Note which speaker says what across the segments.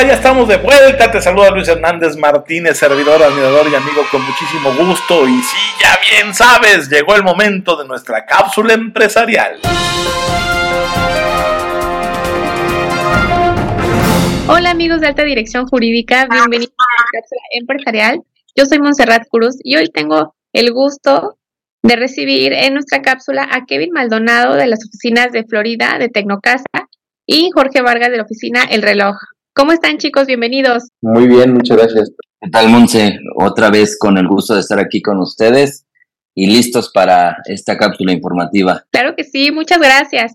Speaker 1: Hola, ya estamos de vuelta. Te saluda Luis Hernández Martínez, servidor, admirador y amigo con muchísimo gusto. Y sí, ya bien sabes, llegó el momento de nuestra cápsula empresarial.
Speaker 2: Hola amigos de Alta Dirección Jurídica, bienvenidos a la cápsula empresarial. Yo soy Montserrat Cruz y hoy tengo el gusto de recibir en nuestra cápsula a Kevin Maldonado de las oficinas de Florida de Tecnocasa y Jorge Vargas de la oficina El Reloj. ¿Cómo están chicos? Bienvenidos.
Speaker 3: Muy bien, muchas gracias.
Speaker 4: ¿Qué tal, Monse? Otra vez con el gusto de estar aquí con ustedes y listos para esta cápsula informativa.
Speaker 2: Claro que sí, muchas gracias.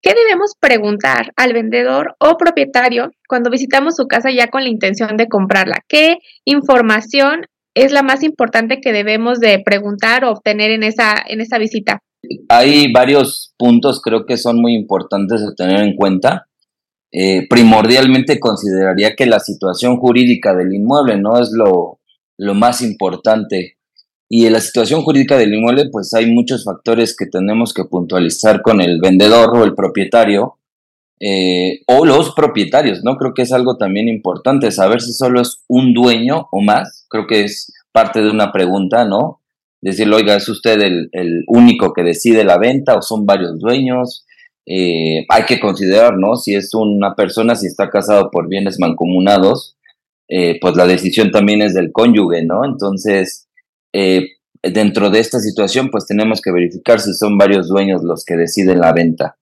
Speaker 2: ¿Qué debemos preguntar al vendedor o propietario cuando visitamos su casa ya con la intención de comprarla? ¿Qué información es la más importante que debemos de preguntar o obtener en esa, en esa visita?
Speaker 4: Hay varios puntos creo que son muy importantes de tener en cuenta. Eh, primordialmente consideraría que la situación jurídica del inmueble no es lo, lo más importante. Y en la situación jurídica del inmueble, pues hay muchos factores que tenemos que puntualizar con el vendedor o el propietario eh, o los propietarios, ¿no? Creo que es algo también importante, saber si solo es un dueño o más, creo que es parte de una pregunta, ¿no? Decirle, oiga, ¿es usted el, único que decide la venta o son varios dueños? Eh, hay que considerar, ¿no? Si es una persona, si está casado por bienes mancomunados, eh, pues la decisión también es del cónyuge, ¿no? Entonces, dentro de esta situación, pues tenemos que verificar si son varios dueños los que deciden la venta.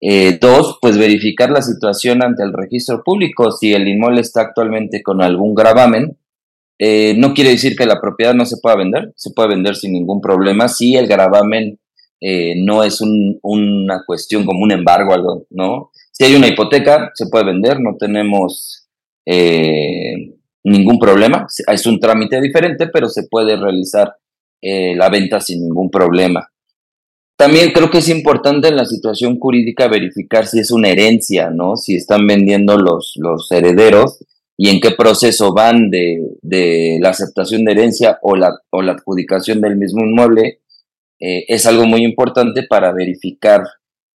Speaker 4: Eh, dos, pues verificar la situación ante el registro público. Si el inmueble está actualmente con algún gravamen, eh, no quiere decir que la propiedad no se pueda vender, se puede vender sin ningún problema si el gravamen eh, no es una cuestión como un embargo, algo, ¿no? Si hay una hipoteca, se puede vender, no tenemos ningún problema. Es un trámite diferente, pero se puede realizar la venta sin ningún problema. También creo que es importante en la situación jurídica verificar si es una herencia, ¿no? Si están vendiendo los, los herederos y en qué proceso van de, de la aceptación de herencia o la, o la adjudicación del mismo inmueble. Eh, es algo muy importante para verificar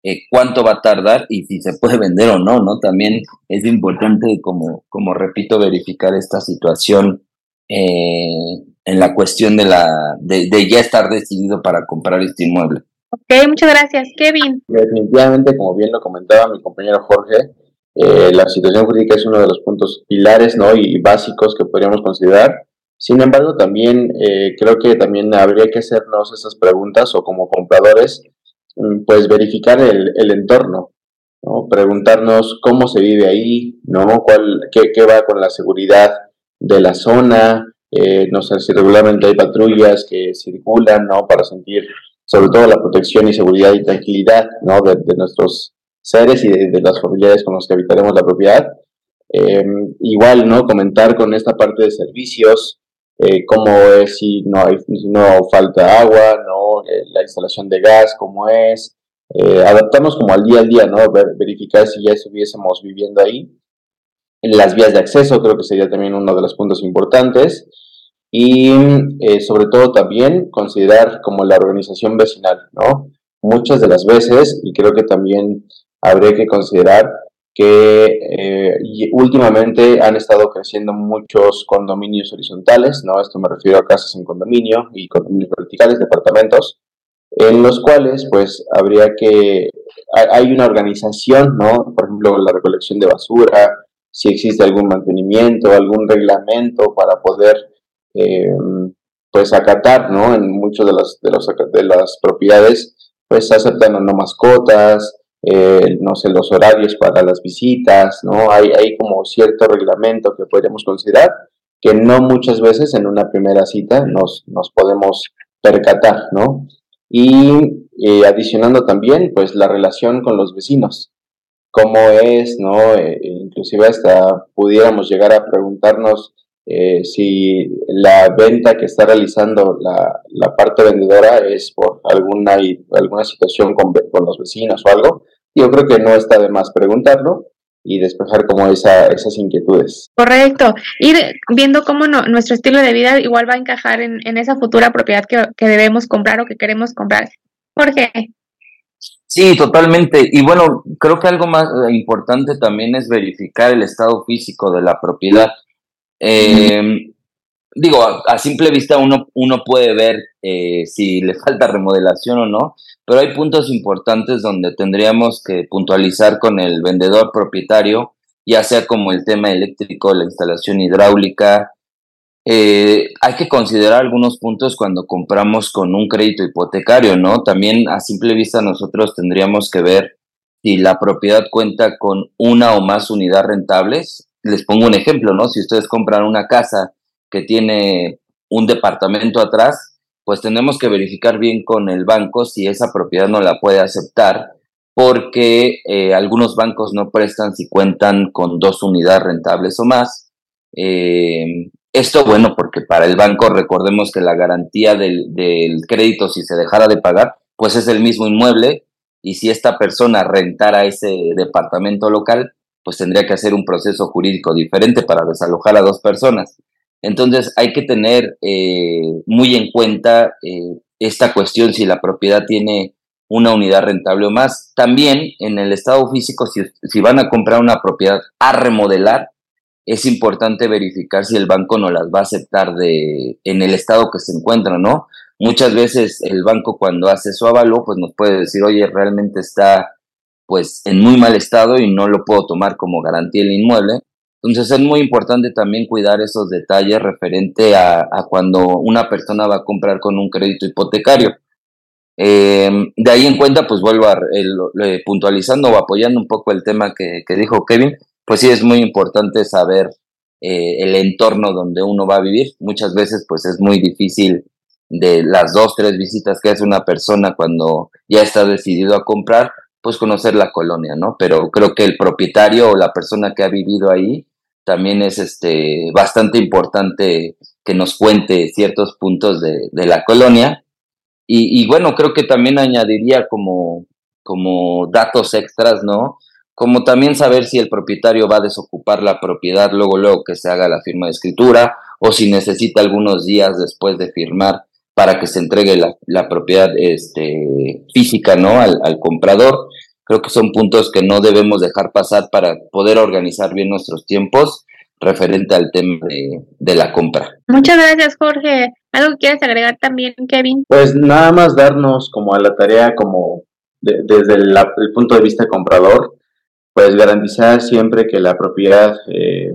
Speaker 4: eh, cuánto va a tardar y si se puede vender o no, ¿no? También es importante, como, como repito, verificar esta situación eh, en la cuestión de, la, de, de ya estar decidido para comprar este inmueble.
Speaker 2: Ok, muchas gracias. Kevin.
Speaker 3: Definitivamente, como bien lo comentaba mi compañero Jorge, eh, la situación jurídica es uno de los puntos pilares ¿no? y básicos que podríamos considerar. Sin embargo, también eh, creo que también habría que hacernos esas preguntas o como compradores, mm, pues verificar el, el entorno, ¿no? preguntarnos cómo se vive ahí, ¿no? ¿Cuál, qué, qué va con la seguridad de la zona, eh, no sé si regularmente hay patrullas que circulan, ¿no? Para sentir sobre todo la protección y seguridad y tranquilidad ¿no? de, nuestros seres y de, las familiares con los que habitaremos la propiedad. Em, igual, ¿no? Comentar con esta parte de servicios, eh, cómo es si no, hay, si no falta agua, ¿no? Eh, la instalación de gas, cómo es. Eh, adaptarnos como al día a día, ¿no? verificar si ya estuviésemos viviendo ahí. Las vías de acceso creo que sería también uno de los puntos importantes y eh, sobre todo también considerar como la organización vecinal, ¿no? Muchas de las veces, y creo que también habría que considerar que eh, últimamente han estado creciendo muchos condominios horizontales, ¿no? Esto me refiero a casas en condominio y condominios verticales, departamentos, en los cuales pues habría que, hay una organización, ¿no? Por ejemplo, la recolección de basura, si existe algún mantenimiento, algún reglamento para poder eh, pues acatar, ¿no? En muchas de las, de, los, de las propiedades, pues aceptan no mascotas, eh, no sé, los horarios para las visitas, ¿no? Hay, hay como cierto reglamento que podríamos considerar que no muchas veces en una primera cita nos, nos podemos percatar, ¿no? Y eh, adicionando también, pues la relación con los vecinos, cómo es, ¿no? inclusive hasta pudiéramos llegar a preguntarnos eh, si la venta que está realizando la, la, parte vendedora es por alguna, alguna situación con, con, los vecinos o algo, yo creo que no está de más preguntarlo y despejar como esa, esas inquietudes.
Speaker 2: Correcto. Ir viendo cómo nuestro estilo de vida igual va a encajar en, en esa futura propiedad que, que, debemos comprar o que queremos comprar. Jorge.
Speaker 4: Sí, totalmente. Y bueno, creo que algo más importante también es verificar el estado físico de la propiedad. Eh, digo, a, simple vista uno, uno puede ver eh, si le falta remodelación o no, pero hay puntos importantes donde tendríamos que puntualizar con el vendedor propietario, ya sea como el tema eléctrico, la instalación hidráulica. Eh, hay que considerar algunos puntos cuando compramos con un crédito hipotecario, ¿no? También a simple vista nosotros tendríamos que ver si la propiedad cuenta con una o más unidades rentables. Les pongo un ejemplo, ¿no? Si ustedes compran una casa que tiene un departamento atrás, pues tenemos que verificar bien con el banco si esa propiedad no la puede aceptar, porque eh, algunos bancos no prestan si cuentan con dos unidades rentables o más. Eh, esto, bueno, porque para el banco recordemos que la garantía del, del crédito, si se dejara de pagar, pues es el mismo inmueble y si esta persona rentara ese departamento local, pues tendría que hacer un proceso jurídico diferente para desalojar a dos personas. Entonces hay que tener eh, muy en cuenta eh, esta cuestión si la propiedad tiene una unidad rentable o más. También en el estado físico, si, si, van a comprar una propiedad a remodelar, es importante verificar si el banco no las va a aceptar de, en el estado que se encuentra, ¿no? Muchas veces el banco cuando hace su avalo, pues nos puede decir, oye, realmente está pues en muy mal estado y no lo puedo tomar como garantía el inmueble. Entonces es muy importante también cuidar esos detalles referente a, cuando una persona va a comprar con un crédito hipotecario. Em, de ahí en cuenta, pues vuelvo a puntualizando o apoyando un poco el tema que, dijo Kevin, pues sí es muy importante saber eh, el entorno donde uno va a vivir. Muchas veces pues es muy difícil de las dos, tres visitas que hace una persona cuando ya está decidido a comprar, pues conocer la colonia, ¿no? Pero creo que el propietario o la persona que ha vivido ahí también es este, bastante importante que nos cuente ciertos puntos de, la colonia. Y, bueno, creo que también añadiría como, como datos extras, ¿no? Como también saber si el propietario va a desocupar la propiedad luego, luego que se haga la firma de escritura o si necesita algunos días después de firmar para que se entregue la, la propiedad este, física, ¿no? Al, al comprador. Creo que son puntos que no debemos dejar pasar para poder organizar bien nuestros tiempos referente al tema de, la compra.
Speaker 2: Muchas gracias, Jorge. ¿Algo quieres agregar también, Kevin?
Speaker 3: Pues nada más darnos como a la tarea, como desde el, punto de vista comprador, pues garantizar siempre que la propiedad eh,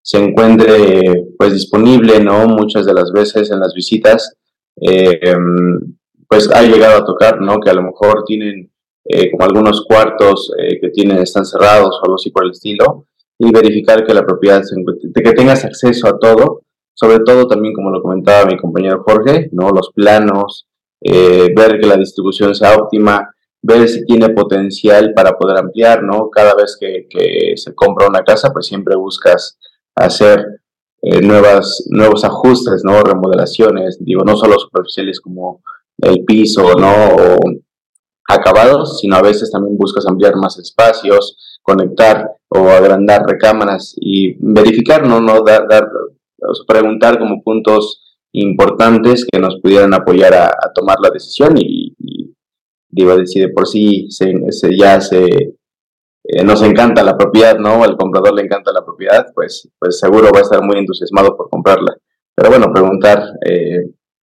Speaker 3: se encuentre pues disponible, ¿no? Muchas de las veces en las visitas, eh, em, pues ha llegado a tocar, ¿no? Que a lo mejor tienen eh, como algunos cuartos eh, que tienen, están cerrados o algo así por el estilo, y verificar que la propiedad se que tengas acceso a todo, sobre todo también como lo comentaba mi compañero Jorge, ¿no? los planos, eh, ver que la distribución sea óptima, ver si tiene potencial para poder ampliar, ¿no? Cada vez que, se compra una casa, pues siempre buscas hacer nuevas, nuevos ajustes, ¿no? Remodelaciones, digo, no solo superficiales como el piso, ¿no? Acabados, sino a veces también buscas ampliar más espacios, conectar o agrandar recámaras y verificar, no, no dar, dar preguntar como puntos importantes que nos pudieran apoyar a, tomar la decisión y, digo, si de por sí se, ya se eh, nos encanta la propiedad, ¿no? Al comprador le encanta la propiedad, pues, pues seguro va a estar muy entusiasmado por comprarla. Pero bueno, preguntar eh,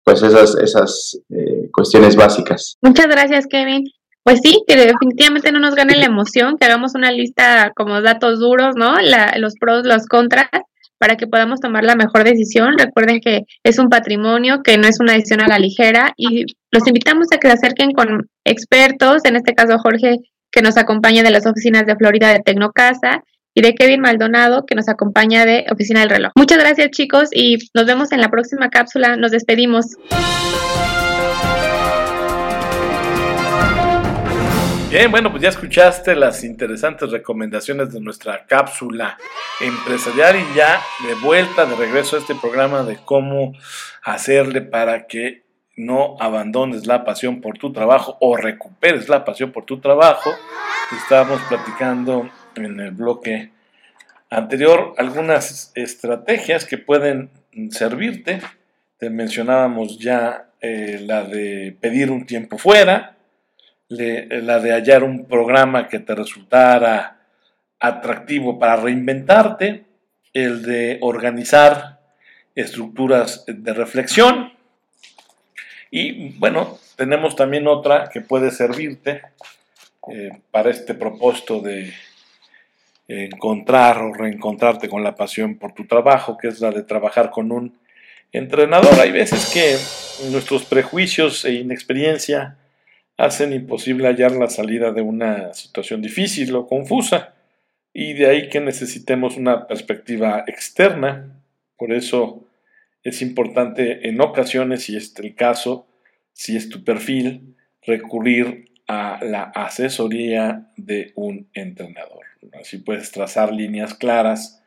Speaker 3: pues esas, esas eh, cuestiones básicas.
Speaker 2: Muchas gracias, Kevin. Pues sí, que definitivamente no nos gane la emoción, que hagamos una lista como datos duros, ¿no? los pros, los contras, para que podamos tomar la mejor decisión. Recuerden que es un patrimonio, que no es una decisión a la ligera y los invitamos a que se acerquen con expertos, en este caso Jorge, que nos acompaña de las oficinas de Florida de Tecnocasa y de Kevin Maldonado, que nos acompaña de Oficina del Reloj. Muchas gracias chicos y nos vemos en la próxima cápsula. Nos despedimos.
Speaker 1: Bien, bueno, pues ya escuchaste las interesantes recomendaciones de nuestra cápsula empresarial y ya de vuelta, de regreso a este programa de cómo hacerle para que no abandones la pasión por tu trabajo o recuperes la pasión por tu trabajo. Estábamos platicando en el bloque anterior algunas estrategias que pueden servirte. Te mencionábamos ya eh, la de pedir un tiempo fuera, la de hallar un programa que te resultara atractivo para reinventarte, el de organizar estructuras de reflexión y bueno, tenemos también otra que puede servirte eh, para este propósito de encontrar o reencontrarte con la pasión por tu trabajo, que es la de trabajar con un entrenador. Hay veces que nuestros prejuicios e inexperiencia hacen imposible hallar la salida de una situación difícil o confusa, y de ahí que necesitemos una perspectiva externa. Por eso es importante en ocasiones, si es el caso, si es tu perfil, recurrir a la asesoría de un entrenador. Así puedes trazar líneas claras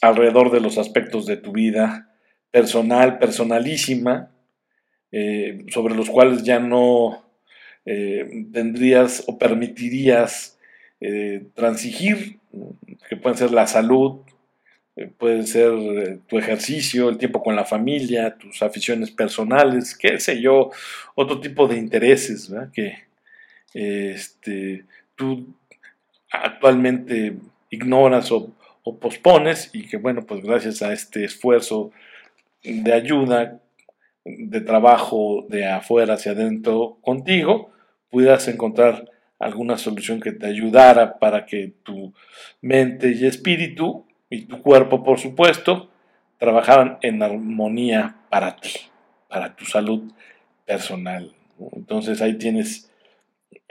Speaker 1: alrededor de los aspectos de tu vida personal, personalísima, eh, sobre los cuales ya no eh, tendrías o permitirías eh, transigir, que pueden ser la salud, puede ser tu ejercicio, el tiempo con la familia, tus aficiones personales, qué sé yo, otro tipo de intereses que este, tú actualmente ignoras o, pospones y que bueno, pues gracias a este esfuerzo de ayuda, de trabajo de afuera hacia adentro contigo, pudieras encontrar alguna solución que te ayudara para que tu mente y espíritu y tu cuerpo, por supuesto, trabajaran en armonía para ti, para tu salud personal. Entonces ahí tienes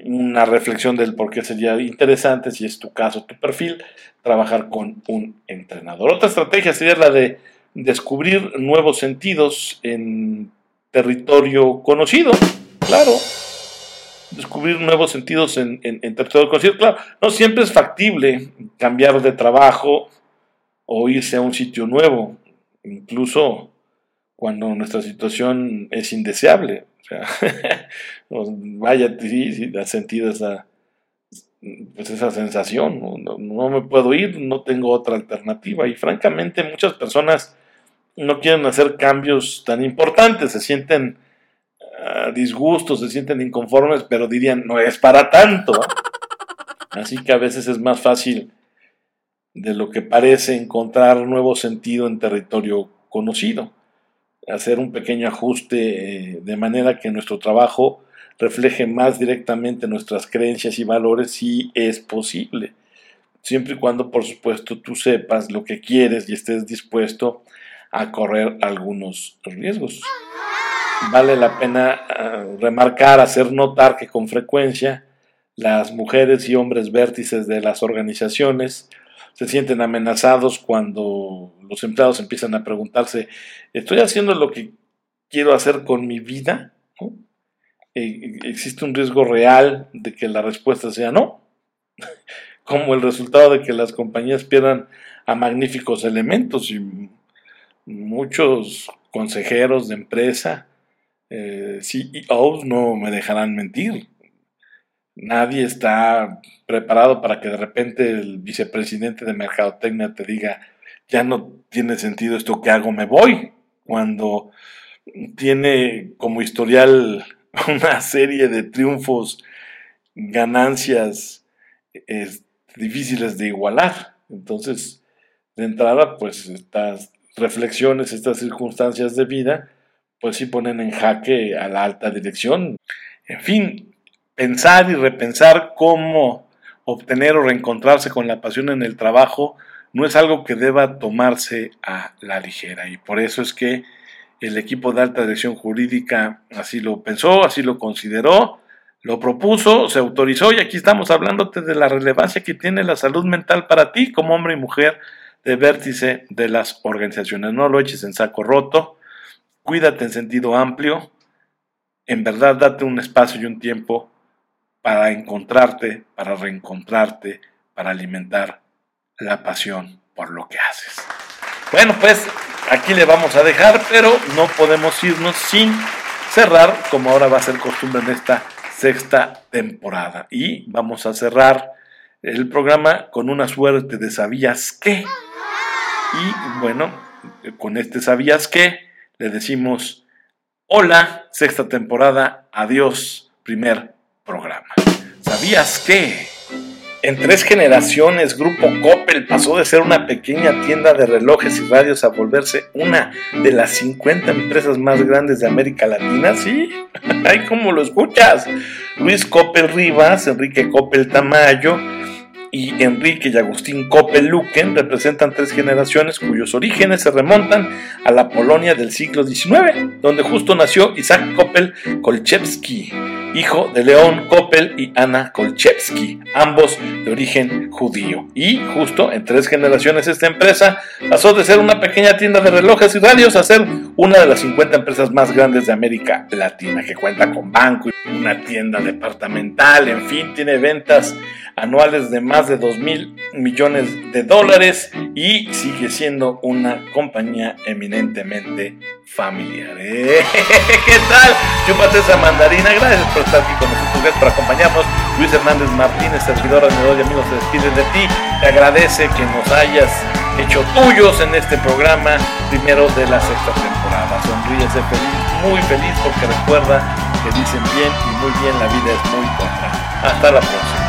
Speaker 1: una reflexión del por qué sería interesante, si es tu caso, tu perfil, trabajar con un entrenador. Otra estrategia sería la de descubrir nuevos sentidos en territorio conocido, claro. Descubrir nuevos sentidos en, territorio conocido, claro. No siempre es factible cambiar de trabajo o irse a un sitio nuevo, incluso cuando nuestra situación es indeseable. O sea, vaya, sí, sí, has sentido esa, pues esa sensación, no, me puedo ir, no tengo otra alternativa. Y francamente muchas personas no quieren hacer cambios tan importantes, se sienten uh, disgustos, se sienten inconformes, pero dirían, no es para tanto. Así que a veces es más fácil de lo que parece encontrar nuevo sentido en territorio conocido hacer un pequeño ajuste eh, de manera que nuestro trabajo refleje más directamente nuestras creencias y valores si es posible. Siempre y cuando, por supuesto, tú sepas lo que quieres y estés dispuesto a correr algunos riesgos. Vale la pena ah, remarcar, hacer notar que con frecuencia las mujeres y hombres vértices de las organizaciones se sienten amenazados cuando los empleados empiezan a preguntarse, ¿estoy haciendo lo que quiero hacer con mi vida? Eh, ¿Existe un riesgo real de que la respuesta sea no? Como el resultado de que las compañías pierdan a magníficos elementos y muchos consejeros de empresa, eh, CEOs no me dejarán mentir Nadie está preparado para que de repente el vicepresidente de Mercadotecnia te diga, ya no tiene sentido esto que hago, me voy, cuando tiene como historial una serie de triunfos, ganancias difíciles de igualar. Entonces, de entrada, pues estas reflexiones, estas circunstancias de vida, pues sí ponen en jaque a la alta dirección. En fin, pensar y repensar cómo obtener o reencontrarse con la pasión en el trabajo no es algo que deba tomarse a la ligera. Y por eso es que el equipo de alta dirección jurídica así lo pensó, así lo consideró, lo propuso, se autorizó y aquí estamos hablándote de la relevancia que tiene la salud mental para ti como hombre y mujer de vértice de las organizaciones. No lo eches en saco roto, cuídate en sentido amplio, en verdad date un espacio y un tiempo para encontrarte, para reencontrarte, para alimentar la pasión por lo que haces. Bueno, pues aquí le vamos a dejar, pero no podemos irnos sin cerrar, como ahora va a ser costumbre en esta sexta temporada. Y vamos a cerrar el programa con una suerte de sabías qué. Y bueno, con este sabías qué, le decimos hola, sexta temporada, adiós, primer programa. ¿Sabías que? En tres generaciones, Grupo Coppel pasó de ser una pequeña tienda de relojes y radios a volverse una de las 50 empresas más grandes de América Latina. ¿Sí? ¡Ay, cómo lo escuchas! Luis Coppel Rivas, Enrique Coppel Tamayo, y Enrique y Agustín Koppel-Luken representan tres generaciones cuyos orígenes se remontan a la Polonia del siglo XIX, donde justo nació Isaac Koppel-Kolchewski, hijo de León Koppel y Ana Kolchewski, ambos de origen judío. Y justo en tres generaciones esta empresa pasó de ser una pequeña tienda de relojes y radios a ser una de las 50 empresas más grandes de América Latina, que cuenta con banco y una tienda departamental, en fin, tiene ventas anuales de más de 2 mil millones de dólares y sigue siendo una compañía eminentemente familiar. ¿Qué tal? Chúpate esa mandarina. Gracias por estar aquí con nosotros, gracias por acompañarnos. Luis Hernández Martínez, servidor de amigos, se despide de ti. Te agradece que nos hayas hecho tuyos en este programa primero de la sexta temporada. Sonríese feliz, muy feliz, porque recuerda que dicen bien y muy bien, la vida es muy corta. Hasta la próxima.